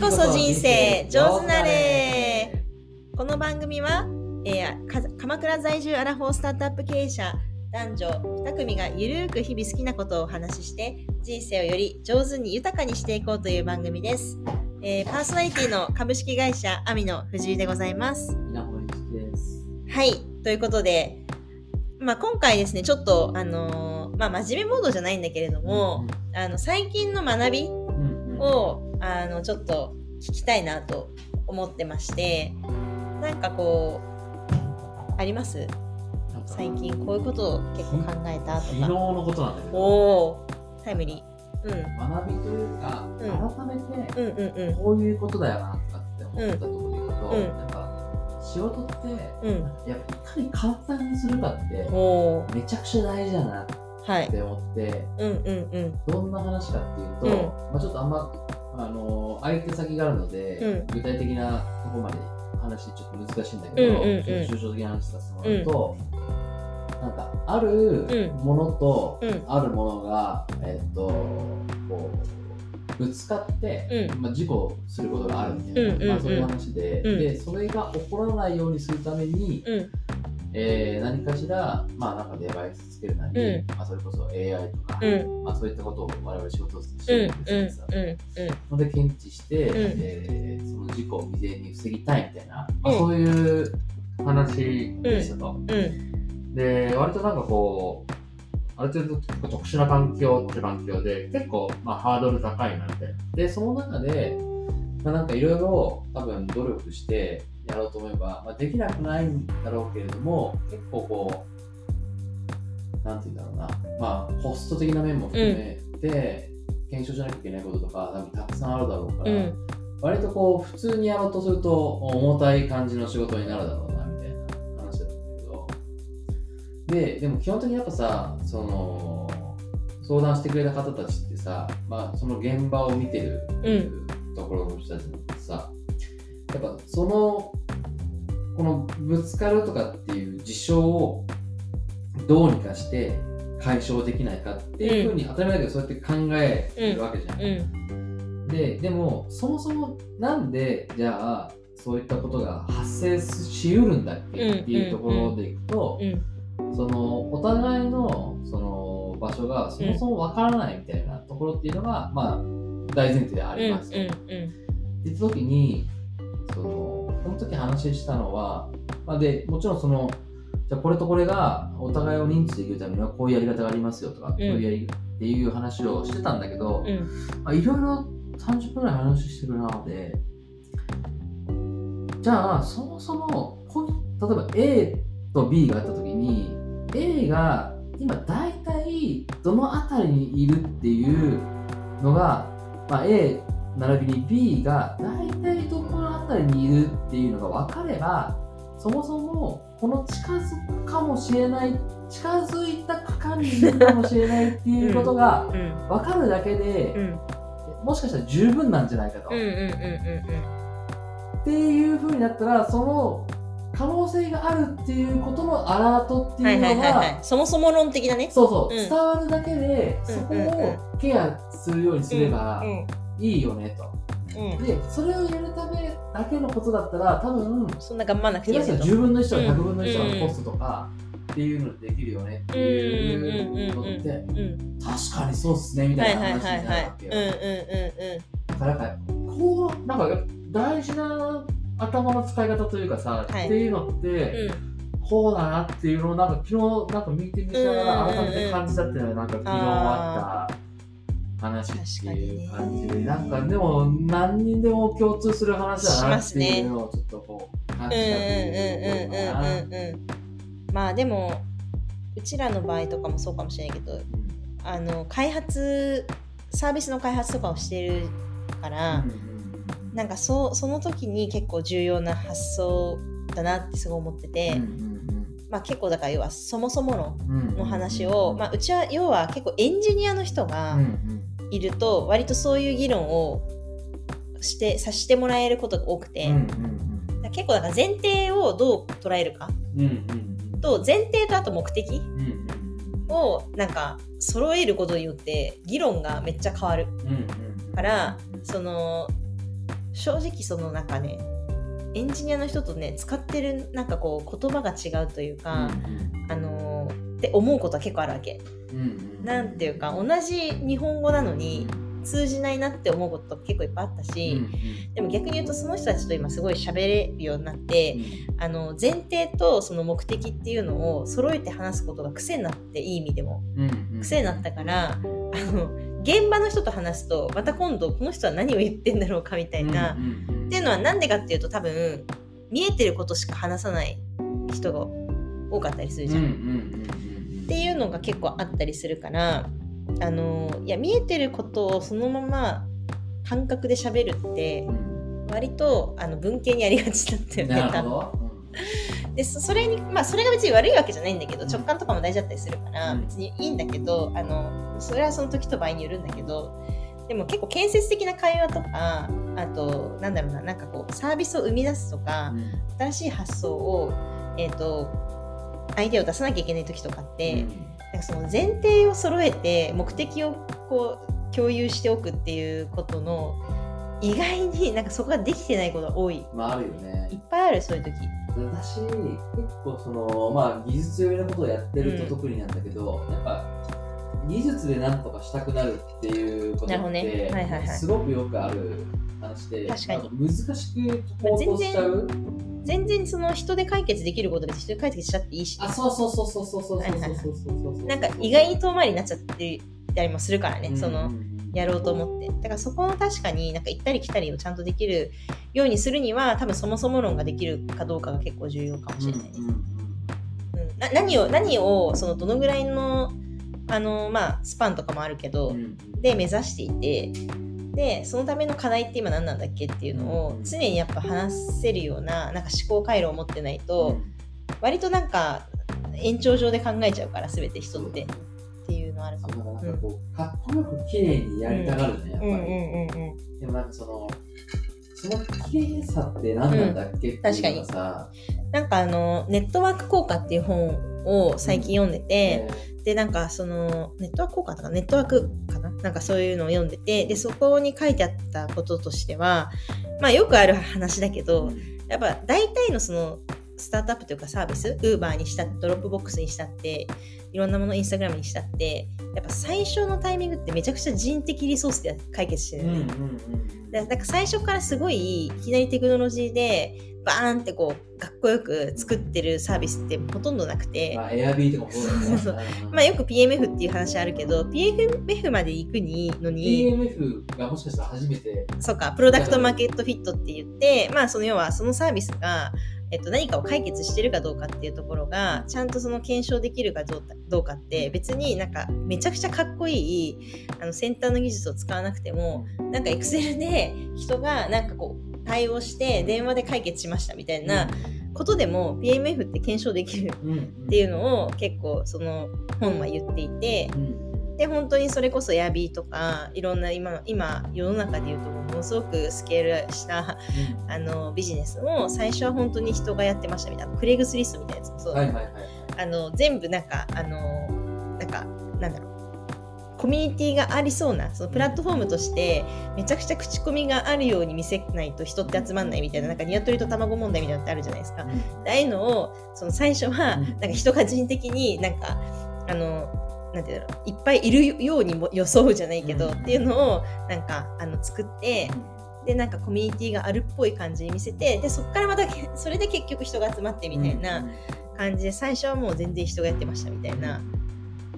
こそ人生上手なれ。この番組は、えーか鎌倉在住アラフォースタートアップ経営者男女2組がゆるーく日々好きなことをお話しして人生をより上手に豊かにしていこうという番組です、えーパーソナリティの株式会社アミの藤井でございます。はい。ということで、まあ、今回ですねちょっとあのーまあ真面目モードじゃないんだけれども、あの最近の学びうんうんうん、をあのちょっと聞きたいなと思ってましてなんかこうあります？最近こういうことを結構考えたと昨日かのことなんだけど、おおタイムリー。うん。学びというか、ん。改めてうんうんうん。こういうことだよなとかって思ったところで言うと、うん。やっぱ仕事って、うん。やっぱいかに簡単にするかってめちゃくちゃ大事だなっはいて思って、うんうんうん。どんな話かっていうと、うん。まあ、ちょっとあんまあの相手先があるので、うん。具体的なところまで話ちょっと難しいんだけど、うんうんうん。抽象的な話させてもらうと、なんかあるものと、うん。あるものが、えっとこうぶつかって、うん。まあ、事故することがあるみたいな、うんうんうん。まあ、そういう話で,、うん。でそれが起こらないようにするために、うんえー何かしら、まあ、なんかデバイスつけるなり、うん。まあ、それこそ AI とか、うん。まあ、そういったことを我々仕事をしてうんるんですので検知して、ん。えーその事故を未然に防ぎたいみたいな、まあ、うん。そういう話でしたと。うん。で、割となんかこう、ある程度特殊な環境って環境で、結構まあハードル高いなみたいな。で、その中で、まあ、なんかいろいろ多分努力してやろうと思えば、まあ、できなくないんだろうけれども、結構こう、なんて言うんだろうな、まあコスト的な面も含めて、検証しなきゃいけないこととか、多分たくさんあるだろうから、うん。割とこう普通にやろうとすると重たい感じの仕事になるだろうなみたいな話だったんだけど。ででも基本的にやっぱさその相談してくれた方たちってさ、まあ、その現場を見てるところの人たちなんてさ、やっぱそのこのぶつかるとかっていう事象をどうにかして解消できないかっていうふうに当たり前だけどそうやって考えてるわけじゃん。うん。ででもそもそもなんでじゃあそういったことが発生しうるんだっけっていうところでいくと、うん。そのお互いのその場所がそもそもわからないみたいなところっていうのが、まあ大前提でありますと。うん。って時にこの時話したのは、まあ、でもちろんそのじゃあこれとこれがお互いを認知できるためにはこういうやり方がありますよとか、こういうやりっていう話をしてたんだけど、うん。まあ、いろいろ30分ぐらい話してくる中で、じゃあ、そもそも、例えば A と B があったときに、A が今大体どのあたりにいるっていうのが、まあ、A 並びに B が大体りにいるっていうのが分かれば、そもそもこの近づくかもしれない、近づいた区間にいるかもしれないっていうことがうん。分かるだけで、うん。もしかしたら十分なんじゃないかと。うんうんうんうんっていう風になったら、その可能性があるっていうことのアラートってはいいうはいのが、そもそも論的なね。そうそう、うん。伝わるだけで、うんそこをケアするようにすればうん。いいよねと。うん。で、それをやるためだけのことだったら、多分、そんな頑張らなくていい下手よとしたら10分の1とかうん100分の1とかのコストとかっていうのでできるよねっていうのって、うん確かにそうっすねみたはいいな話になるわけよ。だからなんかこうなんか大事な頭の使い方というかさ、はい。っていうのって、うん。こうだなっていうのをなんか昨日なんかミーティングしながら改めて感じたっていうのがなんか昨日あった話っていう感じで、ね。なんかでも何人でも共通する話だしなっていうのをちょっとこう感うんじたうんっていううんのかな。うんうんうんまあでもうちらの場合とかもそうかもしれないけどあの開発サービスの開発とかをしてるから、なんかそうその時に結構重要な発想だなってすごい思ってて、まあ、結構だから要はそもそも論の話を、まあ、うちは要は結構エンジニアの人がいると割とそういう議論をしてさせてもらえることが多くて、だから結構だから前提をどう捉えるか。と前提とあと目的をなんか揃えることによって議論がめっちゃ変わる。からその正直そのなんかねエンジニアの人とね使ってるなんかこう言葉が違うというか、あのーって思うことは結構あるわけ。なんていうか同じ日本語なのに通じないなって思うこと結構いっぱいあったし、でも逆に言うとその人たちと今すごい喋れるようになって、あの前提とその目的っていうのを揃えて話すことが癖になっていい意味でも。癖になったから、あの現場の人と話すとまた今度この人は何を言ってんだろうかみたいな、っていうのはなんでかっていうと多分見えてることしか話さない人が多かったりするじゃん。っていうのが結構あったりするからあのいや見えてることをそのまま感覚で喋るって割とあの文系にありがちだったよね多分なるほど。でそそれにまあそれが別に悪いわけじゃないんだけど直感とかも大事だったりするからうん。別にいいんだけどあのそれはその時と場合によるんだけどでも結構建設的な会話とかあとなんだろうななんかこうサービスを生み出すとか新しい発想をえっ、とアイデアを出さなきゃいけない時とかって、なんかその前提を揃えて目的をこう共有しておくっていうことの意外になんかそこができてないことが多い。まああるよね。いっぱいあるそういう時。私結構そのまあ技術寄りのことをやってるうんと特になんだけど、やっぱ技術でなんとかしたくなるっていうことって、ね。はいはいはい。すごくよくある話で確かに。まあ難しく解こうとしちゃう全然その人で解決できること別に人で解決しちゃっていいし、あそうそうそうそうそうそうそうそうそうそうそうなんか意外に遠回りになっちゃってたりもするからね、そのやろうと思ってだからそこの確かになんか行ったり来たりをちゃんとできるようにするには多分そもそも論ができるかどうかが結構重要かもしれないね、うんうんうんな何をそのどのぐらいのあの、まあ、スパンとかもあるけど、うんで目指していてでそのための課題って今何なんだっけっていうのをうん常にやっぱ話せるようななんか思考回路を持ってないと、割となんか延長上で考えちゃうから全て人ってっていうのあるかも。だからなんかこう、かっこよく綺麗にやりたがるね、やっぱり。でもなんかその、その綺麗さって何なんだっけ、うのがさ、なんかあのネットワーク効果っていう本を最近読んでて、でなんかそのネットワーク効果とかネットワークかな？なんかそういうのを読んでてでそこに書いてあったこととしてはまあよくある話だけどやっぱ大体のそのスタートアップというかサービス、 Uber にしたって、 Dropbox にしたって、いろんなもの Instagram にしたって、やっぱ最初のタイミングってめちゃくちゃ人的リソースで解決してるよね。うんだだから最初からすごいいきなりテクノロジーでバーンってこうかっこよく作ってるサービスってほとんどなくて、まあ、エアビーとかもそうだよね。そうまあよく PMF っていう話あるけど PMF まで行くにのに PMF がもしかしたら初めて、そうかプロダクトマーケットフィットって言ってまあその要はそのサービスがえっと、何かを解決してるかどうかっていうところがちゃんとその検証できるかどうかどうかって別になんかめちゃくちゃかっこいいあの先端の技術を使わなくてもなんか Excel で人がなんかこう対応して電話で解決しましたみたいなことでも PMF って検証できるっていうのを結構その本は言っていてうんで本当にそれこそ Airb とかいろんな今今世の中で言うとものすごくスケールしたあのビジネスを最初は本当に人がやってましたみたいなクレグスリストみたいなやつ。もそう。だ、はいはいはい。あの全部なんかあのなんかなんだろう。コミュニティがありそうなそのプラットフォームとしてめちゃくちゃ口コミがあるように見せないと人って集まんないみたいななんか鶏と卵問題みたいなのってあるじゃないですか。ああいうのをその最初はうん。なんか人が人的になんかあのなんていうんだろういっぱいいるようにも装うじゃないけど、うん。っていうのをなんかあの作ってでなんかコミュニティがあるっぽい感じに見せてでそこからまた それで結局人が集まってみたいな感じで最初はもう全然人がやってましたみたいな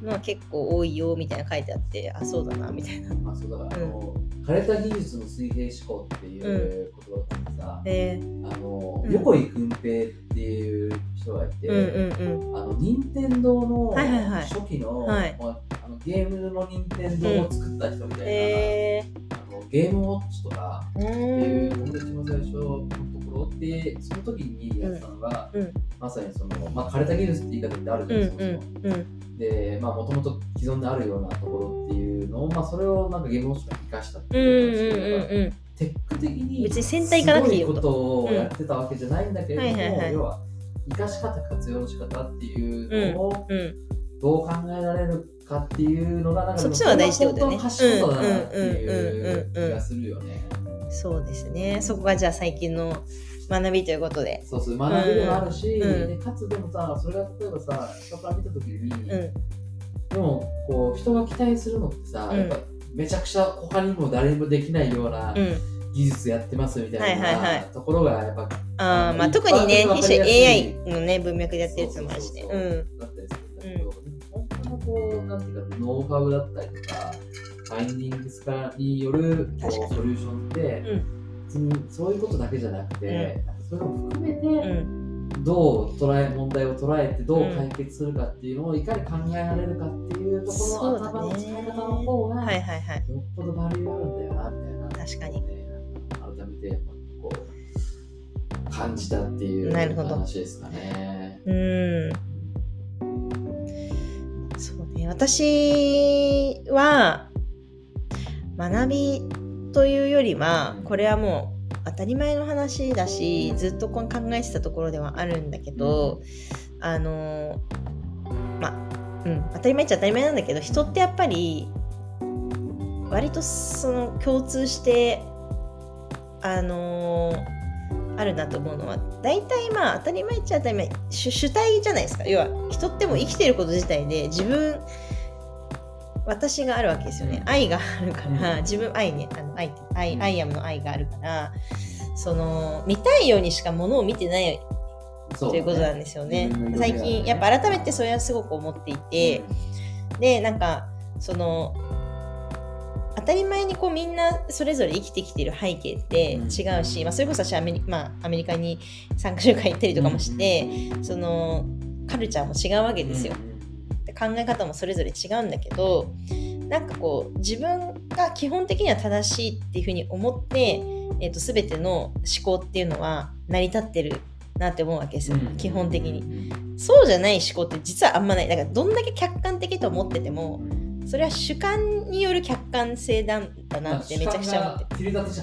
のは結構多いよみたいな書いてあってあそうだなみたいな。まあそうだから、あの枯れた技術の水平思考っていう言葉があってさ、であの、うん横井君平っていう人がいて、うんうんうん。あの任天堂のはいはいはい。初期の,、はい。まああのゲームの任天堂を作った人みたいな、えあのゲームウォッチとかってーいうん友達の最初のところでその時にやってたのが、うん。まさにその、まあ、枯れた技術って言い方ってあるじゃうんないですか、うんうんでまあもともと既存であるようなところっていうのを、まあ、それをなんかゲームウォッチが生かしたってうんいううん話で、うんうん。テック的に別にかなくていいよすごいことをやってたわけじゃないんだけれども、うん。はいはいはい。要は生かし方活用の仕方っていうのをうんどう考えられるかっていうのがなんかそっちの方が大事ってことだよねだなっていう気がするよね。そうですね。そこがじゃあ最近の学びということで。そうそう学びでもあるし、うん。でかつでもさそれが例えばさ人から見た時に、うん。でもこう人が期待するのってさ、うん。やっぱめちゃくちゃ他にも誰もできないようなうん。技術やってますみたいない。ところがやっぱあーまあ特にね的に分かりやすい。AI のね文脈でやってるやつもあるし。ねったりするん。だけど、本当のこうなんていうかノウハウだったりとかファインディングス化によるこうソリューションって、別にそういうことだけじゃなくて、それも含めて、うん。どう捉え問題を捉えてどう解決するかっていうのをいかに考えられるかっていうところの頭の使い方の方が、はいはいはい。よっぽどバリューあるんだよなみたいな。確かに感じたっていう話ですかね。うん。そうね。私は学びというよりはこれはもう当たり前の話だしずっと考えてたところではあるんだけど、あのまあうん。当たり前っちゃ当たり前なんだけど人ってやっぱり割とその共通してあのあるなと思うのは大体まあ当たり前っちゃ当たり前主主体じゃないですか。要は人ってもう生きてること自体で自分私があるわけですよね。愛があるから、うん。自分愛ねあの愛愛、うん。アイアムの愛があるからその見たいようにしかものを見てないそということなんでですよね。自分の最近やっぱ改めてそれはすごく思っていて、でなんかその当たり前にこうみんなそれぞれ生きてきてる背景ってうん。違うし、まあ、それこそ私アメリ,、まあ、アメリカに3週間行ったりとかもして、そのカルチャーも違うわけですよ、で考え方もそれぞれ違うんだけどなんかこう自分が基本的には正しいっていうふうに思って、えー、と全ての思考っていうのは成り立ってるなって思うわけですよ、基本的に。に。そうじゃない思考って実はあんまない。だからどんだけ客観的と思っててもそれは主観による客観性なんだなってめちゃくちゃ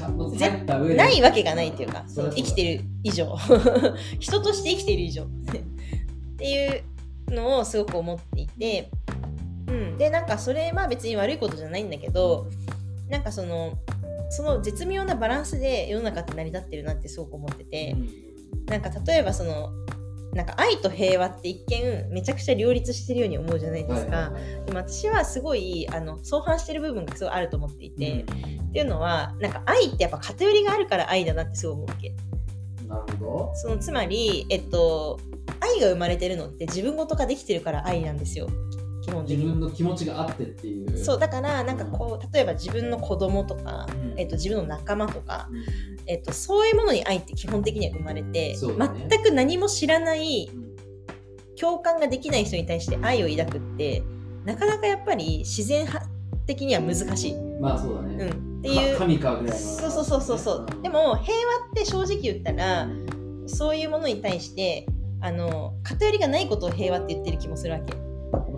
思ってないわけがないっていうか、生きてる以上。人として生きてる以上。っていうのをすごく思っていて、うん、でなんかそれは別に悪いことじゃないんだけどなんかそのその絶妙なバランスで世の中って成り立ってるなってすごく思ってて、なんか例えばそのなんか愛と平和って一見めちゃくちゃ両立してるように思うじゃないですか、でも私はすごいあの相反してる部分がすごいあると思っていて、っていうのはなんか愛ってやっぱ偏りがあるから愛だなってすごい思うわけ。なるほそのつまりえっと愛が生まれてるのって自分ごとができてるから愛なんですよ基本ど。的に自分の気持ちがあってっていう。そうだからなんかこう例えば自分の子供とか、うんえっと、自分の仲間とか、うん。えっと、そういうものに愛って基本的には生まれて、ね全く何も知らない共感ができない人に対して愛を抱くってなかなかやっぱり自然派的には難しい、うまあそうだん、ね。っていうか神かぐらいの。そうそうそうそうそう、んで、も平和って正直言ったらそういうものに対してあの偏りがないことを平和って言ってる気もするわけ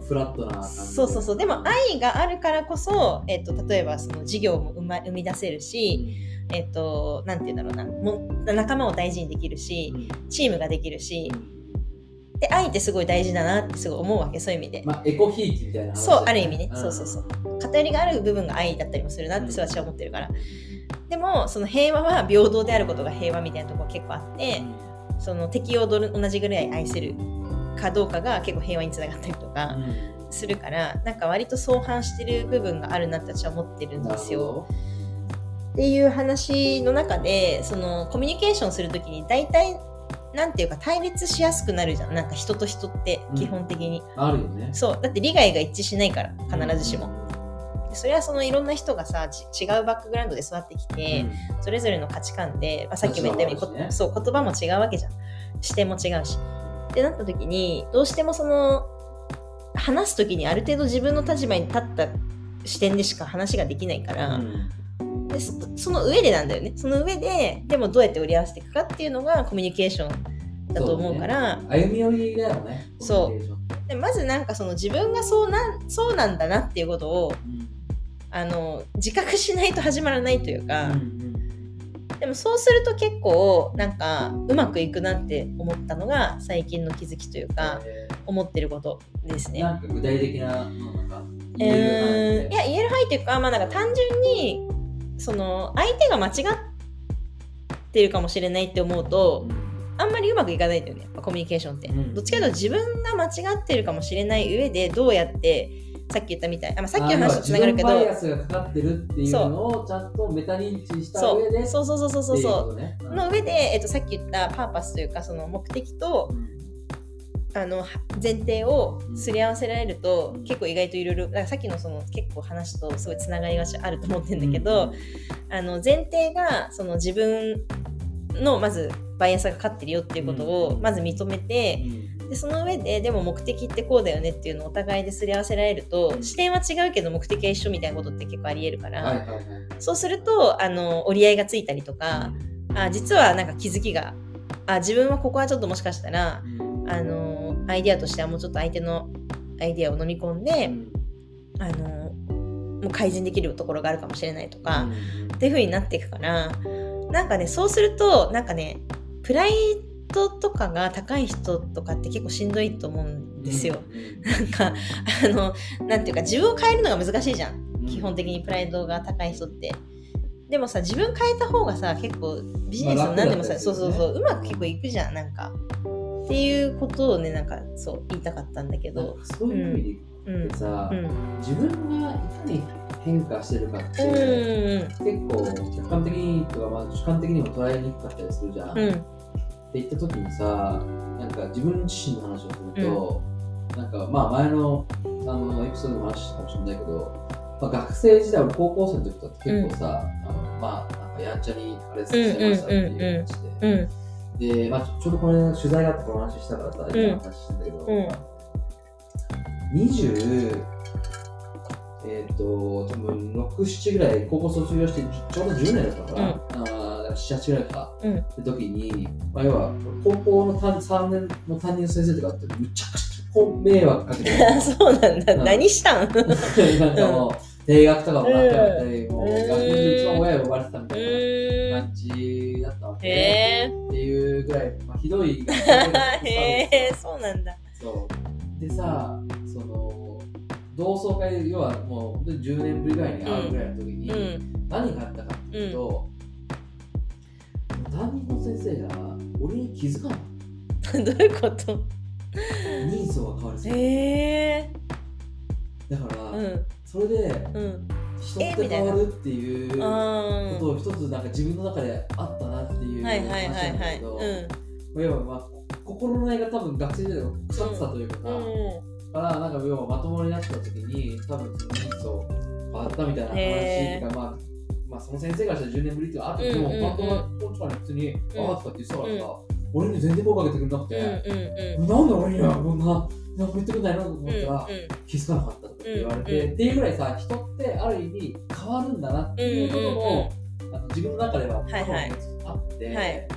フラットな感じ。そうそうそう。でも愛があるからこそ、えっと、例えばその事業も生,、ま、生み出せるし、えっと、なんて言うんだろうな。も仲間を大事にできるしうん。チームができるしうん。で愛ってすごい大事だなってすごい思うわけそういう意味で、まあエコひいきみたいな話だよそうある意味ね、ん。そうそうそう。偏りがある部分が愛だったりもするなって私は思ってるから。でもその平和は平等であることが平和みたいなところ結構あってその敵を同じぐらい愛せるかどうかが結構平和につながったりとかするからなんか割と相反してる部分があるなって私は思ってるんですよ。っていう話の中でそのコミュニケーションするときに大体なんていうか対立しやすくなるじゃん。なんか人と人って基本的に、あるよね。そう。だって利害が一致しないから必ずしも、でそれはそのいろんな人がさち違うバックグラウンドで育ってきて、それぞれの価値観で、まあ、さっきも言ったように、ねこそう言葉も違うわけじゃん。視点も違うしってなった時にどうしてもその話す時にある程度自分の立場に立った視点でしか話ができないから、でそその上でなんだよね。その上ででもどうやって折り合わせていくかっていうのがコミュニケーションだと思うからね。歩み寄りだよね。そう。でまずなんかその自分がそうなんそうなんだなっていうことをあの自覚しないと始まらないというか、でもそうすると結構なんかうまくいくなって思ったのが最近の気づきというかえ思ってることですね。ーなんか具体的なのなんか言ええるーいや言える範囲というか、まあ、なんか単純にその相手が間違っってるかもしれないって思うとあんまりうまくいかないんだよね。コミュニケーションって、うん。どっちかというと自分が間違ってるかもしれない上でどうやってさっき言ったみたい。あ、まあ、さっきの話とつながるけど。バイアスがかかってるっていうのをちゃんとメタ認知したそ上で。うそうそうそうそうそう。そううね。の上で、えっと、さっき言ったパーパスというかその目的とあのは前提をすり合わせられると、うん。結構意外といろいろさっきのその結構話とすごいつながりがあると思ってるんだけど、あの前提がその自分のまずバイアスがかかってるよっていうことをうん。まず認めて、でその上ででも目的ってこうだよねっていうのをお互いですり合わせられると視点は違うけど目的は一緒みたいなことって結構ありえるから、はいはいはい。そうするとあの折り合いがついたりとか、あ実はなんか気づきがあ自分はここはちょっともしかしたらあのアイデアとしてはもうちょっと相手のアイデアを飲み込んで、あのもう改善できるところがあるかもしれないとか、っていう風になっていくからなんかねそうするとなんかねプライドとかが高い人とかって結構しんどいと思うんですよ。なんかあのなんていうか自分を変えるのが難しいじゃん基本的にプライドが高い人って。でもさ自分変えた方がさ結構ビジネスの何でもさ、ねそうそうそううまく結構いくじゃんなんか。っていうことをねなんかそう言いたかったんだけど。そういう意味でうんさ、うん自分がいかに変化してるかって、うん結構客観的にとか、まあ、主観的にも捉えにくかったりするじゃん。うんって言った時にさなんか自分自身の話をすると、なんかまあ前のあのエピソードでも話したかもしれないけど、まあ、学生時代俺高校生の時とかって結構さ、あのまあなんかやんちゃにあれしてましたっていう話で、うんで、まあ、ちょうどこれ取材があってこの話したからさ、今の話してんだけど、うん。20えっ、と多分6、7ぐらい高校卒業してちょうど10年だったのかな、あー7、8ぐらいか、うん。って時に、まあ、要は高校の担3年の担任の先生とかってむちゃくちゃこう迷惑かけて そうなんだ、うん。何したん？なんかもう定額とかもらってたり、もううん学年で一番親呼ばれてたみうたいなーん感じだったわけ、へえっていうぐらい、まあ、ひどいへえそうなんだ。そう。でさその同窓会要はもう本当に10年ぶりぐらいに会うぐらいの時に、うん。何があったかっていうと、担任の先生が俺に気づかない。どういうこと？人相が変わるへえ。だから、うん。それでうん。人って変わるっていうこあとを一つなんか自分の中であったなっていう話なんだはいけど、要はまあ心の内が多分学生時代の腐ってたというかな、からなんか要はまともになった時に多分その人相変わったみたいな話がまあまあその先生からしたら10年ぶりっていうのはあって、うんうんうん。でも本当は本当はね普通に「うん。ああ」とかって言ってたからさ、俺に全然声かけてくれなくうんて、なんで俺にはこんななんか言ってくれないのと思ったら、うん気づかなかったとかって言われて、っていうぐらいさ人ってある意味変わるんだなっていうことも、あの自分の中でははいはい。あって、はい。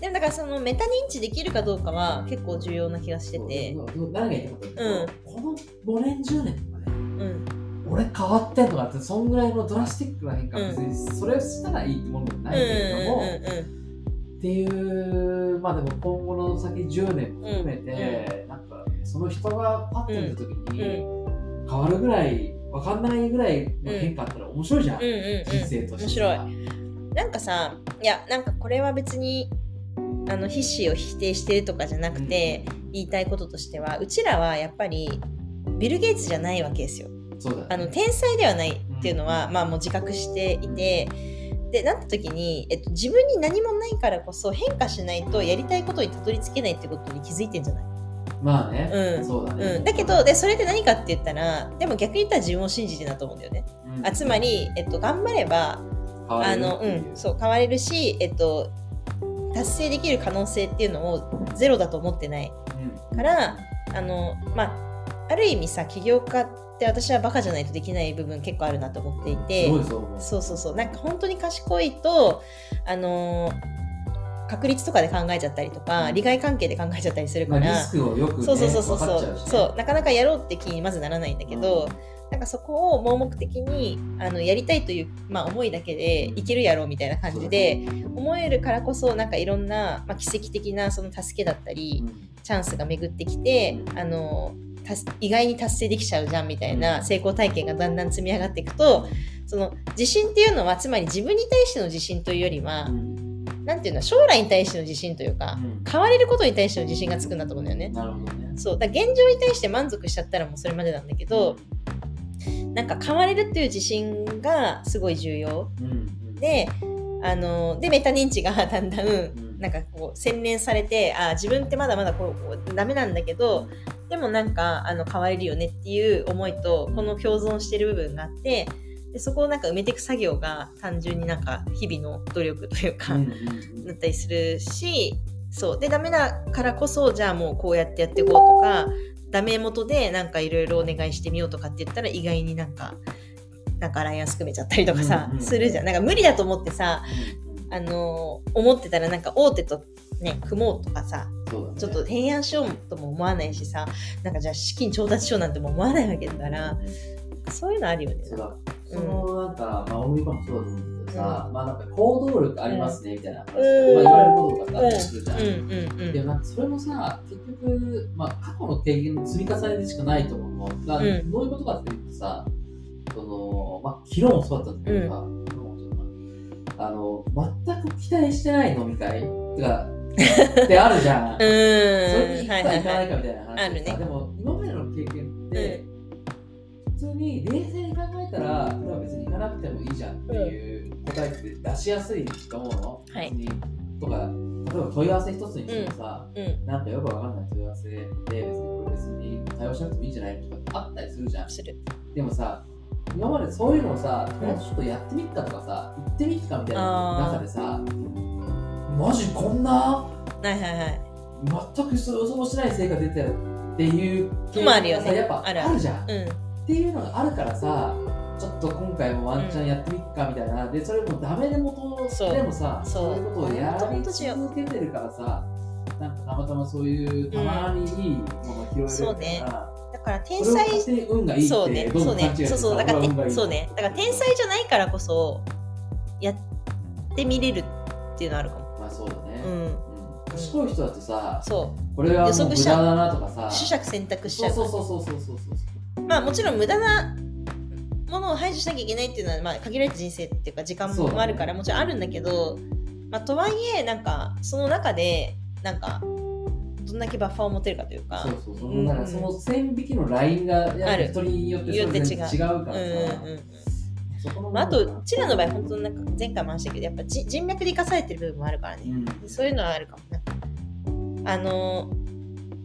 でもだからそのメタ認知できるかどうかは結構重要な気がしてて。何が言いたかったうと、この5年10年とかねうん俺変わってんのかってそんぐらいのドラスティックな変化、うん。別にそれをしたらいいってものでもうんないけれども、うんっていうまあでも今後の先10年も含めて、なんかその人がパッと見た時にうん。変わるぐらい分かんないぐらいの変化あったら面白いじゃん。人生として面白い。なんかさいやなんかこれは別にあの必死を否定してるとかじゃなくて、言いたいこととしてはうちらはやっぱりビル・ゲイツじゃないわけですよ。そうだね。あの天才ではないっていうのは、まあもう自覚していてでなった時に、えっと、自分に何もないからこそ変化しないとやりたいことにたどり着けないってことに気づいてんじゃない、まあね、うん。そうだね、うん、だけどでそれで何かって言ったらでも逆に言ったら自分を信じてるなと思うんだよね。うん。あつまり、えっと、頑張れば変わあの、うん、そう変われるし、えっと、達成できる可能性っていうのをゼロだと思ってないうん。からあの、まあ、ある意味さ起業家って私はバカじゃないとできない部分結構あるなと思っていて。そうそうそうなんか本当に賢いとあの確率とかで考えちゃったりとか利害関係で考えちゃったりするまあ、リから、スクをよく、ね、そうそうそうそう。そうね。そう。なかなかやろうって気にまずならないんだけど、なんかそこを盲目的にあのやりたいという、まあ、思いだけでいけるやろうみたいな感じで思えるからこそなんかいろんな、まあ、奇跡的なその助けだったりうん。チャンスが巡ってきてあの意外に達成できちゃうじゃんみたいな成功体験がだんだん積み上がっていくとその自信っていうのはつまり自分に対しての自信というよりはうん。なんていうの将来に対しての自信というか、うん。変われることに対しての自信がつくんだと思うんだよね。なるほどね。そう。だ現状に対して満足しちゃったらもうそれまでなんだけど、なんか変われるっていう自信がすごい重要。うんうん、であのでメタ認知がだんだんん。なんかこう洗練されてあ自分ってまだまだこうダメなんだけどでもなんかあの変われるよねっていう思いとこの共存してる部分があってでそこをなんか埋めていく作業が単純になんか日々の努力というか、うんうんうんだったりするしそう。でダメだからこそじゃあもうこうやってやっていこうとかダメ元でなんかいろいろお願いしてみようとかって言ったら意外になんかなんかアライアンス組めちゃったりとかさ、うんうんうんするじゃん。なんか無理だと思ってさうん。あの思ってたらなんか大手とね組もうとかさそうだね。ちょっと提案しようとも思わないしさなんかじゃあ資金調達しようなんても思わないわけだからそういうのあるよね。そうだ。そのなんか、まあ、オムリバもそうだと思うん。だけどさ、まあなんか行動力ありますねみたいな話、うん。まあ、言われることとかあったりするじゃん。うん。うん。うん。でもなんかそれもさ、結局、まあ、過去の経験の積み重ねでしかないと思うの。だどういうことかっていうとさ、その、まあ、昨日もそうだったんだけどさ、あの、全く期待してない飲み会てか、ってあるじゃん。うそれに行くか行かないいかみたいな話でさ、あるね。でも今までの経験って、普通に冷静に考えたら、これは別に行かなくてもいいじゃんっていう答えって出しやすいと思うの。はい。とか、例えば問い合わせ一つにしてもさ、うん。なんかよくわかんない問い合わせで、別にこれ別に対応しなくてもいいんじゃないとかってあったりするじゃん。でもさ、今までそういうのをさ、とりあえずちょっとやってみっかとかさ、行ってみっかみたいな中でさ、マジこんな？はいはいはい。全く予想もしない成果出てるっていう経もあるよね。やっぱあるじゃん。っうん。ていうのがあるからさ、ちょっと今回もワンチャンやってみっかみたいな、で、それもダメでもとそう。でもさ、そう。そういうことをやり続けてるからさ、なんかたまたまそういうたまにいいものを拾えるみたいな、だから天才勝手に運がいいってそうねそうねそうそう。だからそうねだから天才じゃないからこそやってみれるっていうのあるかも。まあそうだね。うん。うん。賢い人だとさ、そこれはもう無駄だなとかさ、う取捨選択しちゃそううそうそうそうそうそうそう。まあもちろん無駄なものを排除しなきゃいけないっていうのは、まあ、限られた人生っていうか時間もあるから、もちろんあるんだけど、まあ、とはいえなんかその中でなんかどんだけバッファーを持てるかというかそうそうそう。うんその線引きのラインがやっ人によって違うからさ。うんうんうんまあ、あとうちらの場合本当になんか前回も話したけどやっぱじ人脈で生かされてる部分もあるからね、うん。そういうのはあるかもなあの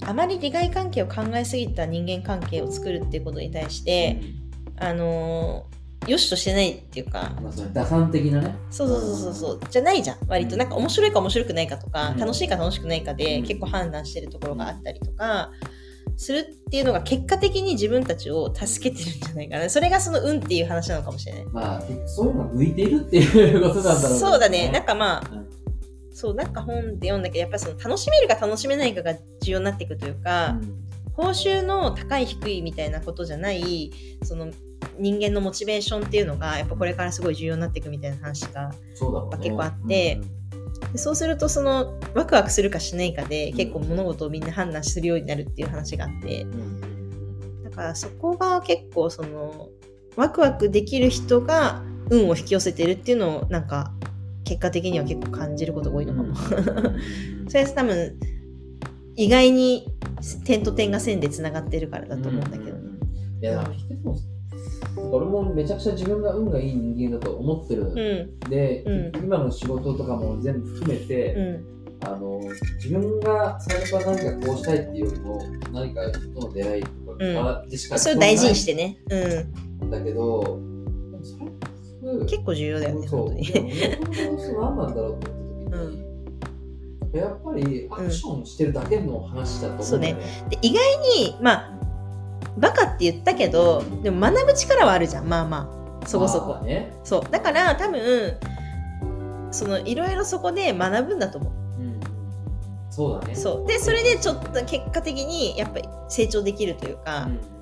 あまり利害関係を考えすぎた人間関係を作るっていうことに対して、あのよしとしてないっていうか。まあ、それ打算的なね。そうそうそうそうじゃないじゃん。割となんか面白いか面白くないかとか、うん。楽しいか楽しくないかでうん。結構判断してるところがあったりとかするっていうのが結果的に自分たちを助けてるんじゃないかな。それがその運っていう話なのかもしれない。まあ、そういうのが向いているっていうことなんだろうそうだね。なんかまあ、うんそうなんか本で読んだけどやっぱりその楽しめるか楽しめないかが重要になっていくというか、報酬の高い低いみたいなことじゃないその人間のモチベーションっていうのがやっぱこれからすごい重要になっていくみたいな話がね。結構あってでそうするとそのワクワクするかしないかで結構物事をみんな判断するようになるっていう話があって。だからそこが結構そのワクワクできる人が運を引き寄せてるっていうのをなんか結果的には結構感じることが多いのかも。それは多分意外に点と点が線でつながってるからだと思うんだけどね。いや、俺もめちゃくちゃ自分が運がいい人間だと思ってる。うんで、うん今の仕事とかも全部含めて、うんあの自分が最初から何かこうしたいっていうよりも何か人との出会いとかでしかそれを大事にしてね。うん。んだけど、結構重要だよね、そう本当に。その何なんだろうって思った時に、やっぱりアクションしてるだけの話だと思うんだよね。で意外に、まあ、バカって言ったけど、でも学ぶ力はあるじゃん、まあまあ、そこそこ。まあね。そう。だから多分、そのいろいろそこで学ぶんだと思う。うんそうだね。そう。で、それでちょっと結果的にやっぱり成長できるというか、うん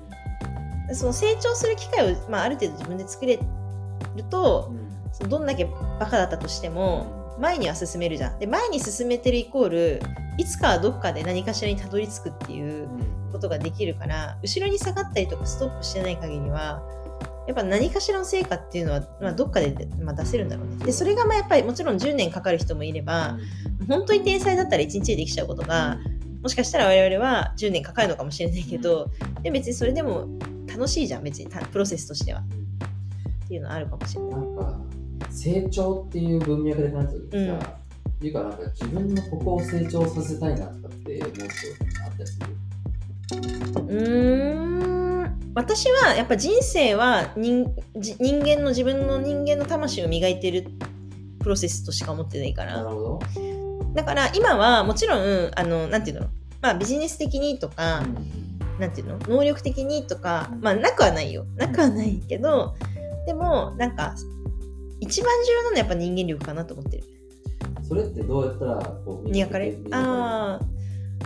その成長する機会を、まあ、ある程度自分で作れると、そのどんだけバカだったとしても、前には進めるじゃん。で、前に進めてるイコール、いつかはどっかで何かしらにたどり着くっていうことができるから、後ろに下がったりとかストップしてない限りは、やっぱ何かしらの成果っていうのは、まあ、どっかで、まあ、出せるんだろうね。でそれがまあやっぱりもちろん10年かかる人もいれば本当に天才だったら1日でできちゃうことがもしかしたら我々は10年かかるのかもしれないけどで別にそれでも楽しいじゃん。別にたプロセスとしては。っていうのはあるかもしれない。なんか成長っていう文脈で考えた時にさ、っていうかなんか自分のここを成長させたいなとかって思うことあったりする？うーん。私はやっぱ人生は人じ人間の自分の人間の魂を磨いてるプロセスとしか思ってないから。なるほど。だから今はもちろんあのなんていうの。まあビジネス的にとか、なんていうの。能力的にとかまあなくはないよ。なくはないけどでもなんか一番重要なのはやっぱ人間力かなと思ってる。それってどうやったらこう磨かれる？ああ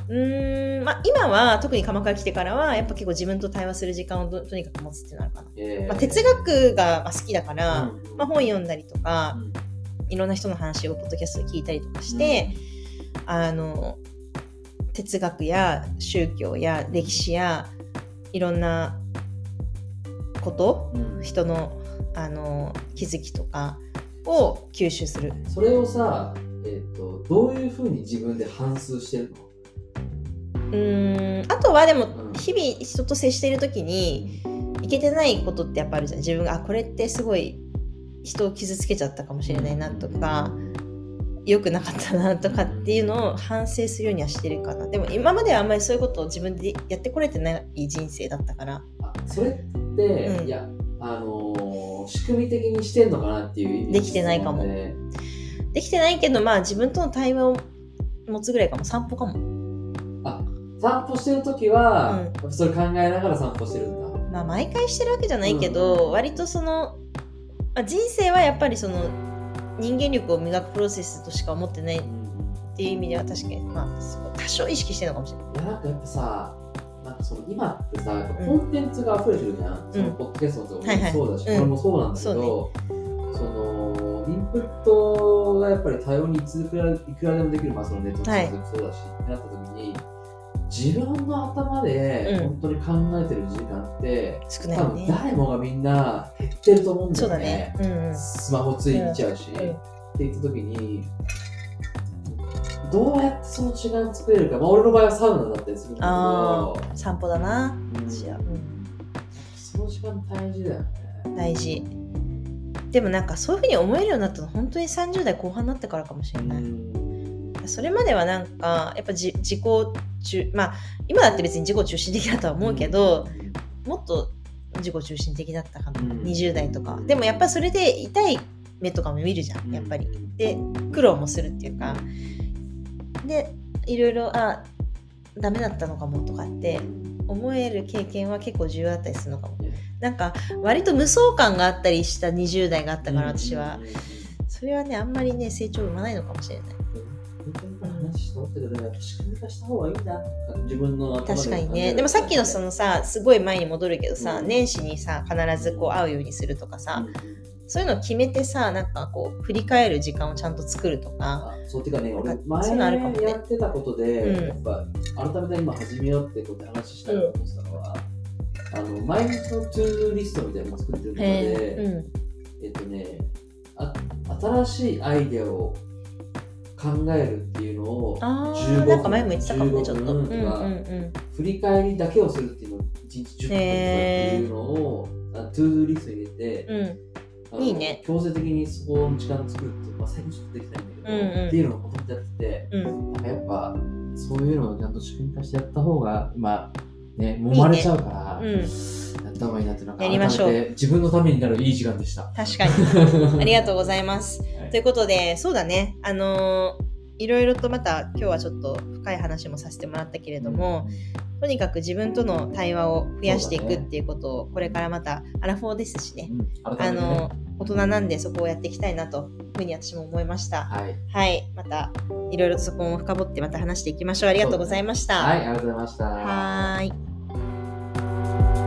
うーんまあ今は特に鎌倉来てからはやっぱ結構自分と対話する時間をととにかく持つっていうのあるかな、えーまあ、哲学がまあ好きだから、うんまあ、本読んだりとかうん。いろんな人の話をポッドキャストで聞いたりとかして、あの哲学や宗教や歴史やいろんなことうん。人のあの気づきとかを吸収する。それをさ、えー、とどういうふうに自分で反芻してるの？うーん。あとはでもうん日々人と接している時にいけてないことってやっぱあるじゃん。自分があこれってすごい人を傷つけちゃったかもしれないなとか良くなかったなとかっていうのを反省するようにはしてるかな。でも今まではあんまりそういうことを自分でやってこれてない人生だったから。あそれって、うん。いやあのー仕組み的にしてんのかなっていうできてないかも。ねできてないけどまあ自分との対話を持つぐらいかも。散歩かも散歩してる時は、うん。それ考えながら散歩してるんだ。まあ毎回してるわけじゃないけど、割とその、まあ、人生はやっぱりその人間力を磨くプロセスとしか思ってないっていう意味では確かにまあ多少意識してるのかもしれない。いやなんかやっぱさなんかその今ってさコンテンツが溢れてるじゃん、そのポッドキャストもはいはい。そうだし、うん。これもそうなんだけど、そのインプットがやっぱり多様にいくらいくらでもできる、まあ、そのネットのそうだし、ってなった時に自分の頭でうん本当に考えてる時間って、多分少ないよね。誰もがみんな減ってると思うんだよねね。うんうん。スマホついちゃうし、うんうんって言った時にどうやってその時間作れるか、まあ、俺の場合はサウナだったりするんだああ、散歩だな。うんその時間大事だよね。うん、大事。でもなんかそういうふうに思えるようになったの本当に30代後半になってからかもしれない。それまではなんかやっぱじ自己中まあ今だって別に自己中心的だとは思うけど、もっと自己中心的だったかな、うん。20代とか。でもやっぱそれで痛い目とかも見るじゃんやっぱり。で苦労もするっていうか。でいろいろあダメだったのかもとかって思える経験は結構重要だったりするのかも。なんか割と無双感があったりした20代があったから私は。それはねあんまりね成長生まないのかもしれない話して思ったけど、やっぱ仕組み化した方がいいな。自分の頭確かにね。でもさっきのそのさすごい前に戻るけどさ、うん。年始にさ必ずこう会うようにするとかさ、うん。そういうのを決めてさなんかこう振り返る時間をちゃんと作るとか。あそうてかね、俺前そういうのあるかもね。やってたことで、うん。やっぱ改めて今始めようってことで話したいなと思ってたのは、あの毎日のトゥーリストみたいなのを作ってる中へで、えうん。えっとねあ、新しいアイデアを考えるっていうのをあ15ーなんか前も言ってたかもね15ちょっと、うんうんうん、振り返りだけをするっていうのを1日10分とかっていうのを、あ ToDo リストに入れて、うん。いいね。強制的にそこの時間作るって、まあ、最近ちょっとできないんだけど、うんうん。っていうのをもともとやってて、うん。なんかやっぱそういうのをちゃんと仕組み化してやった方が、まあね、揉まれちゃうから、うん。やった方がいいなって、なんかやりましょう。自分のためになるいい時間でした。確かに。ありがとうございます。はい。ということでそうだね。あのーいろいろとまた今日はちょっと深い話もさせてもらったけれども、とにかく自分との対話を増やしていくっていうことをこれからまたアラフォーですしね。うん、改あの大人なんでそこをやっていきたいなというふうに私も思いました。はい、はい。またいろいろとそこも深掘ってまた話していきましょう。ありがとうございました、はい、ありがとうございました。はーい Bye.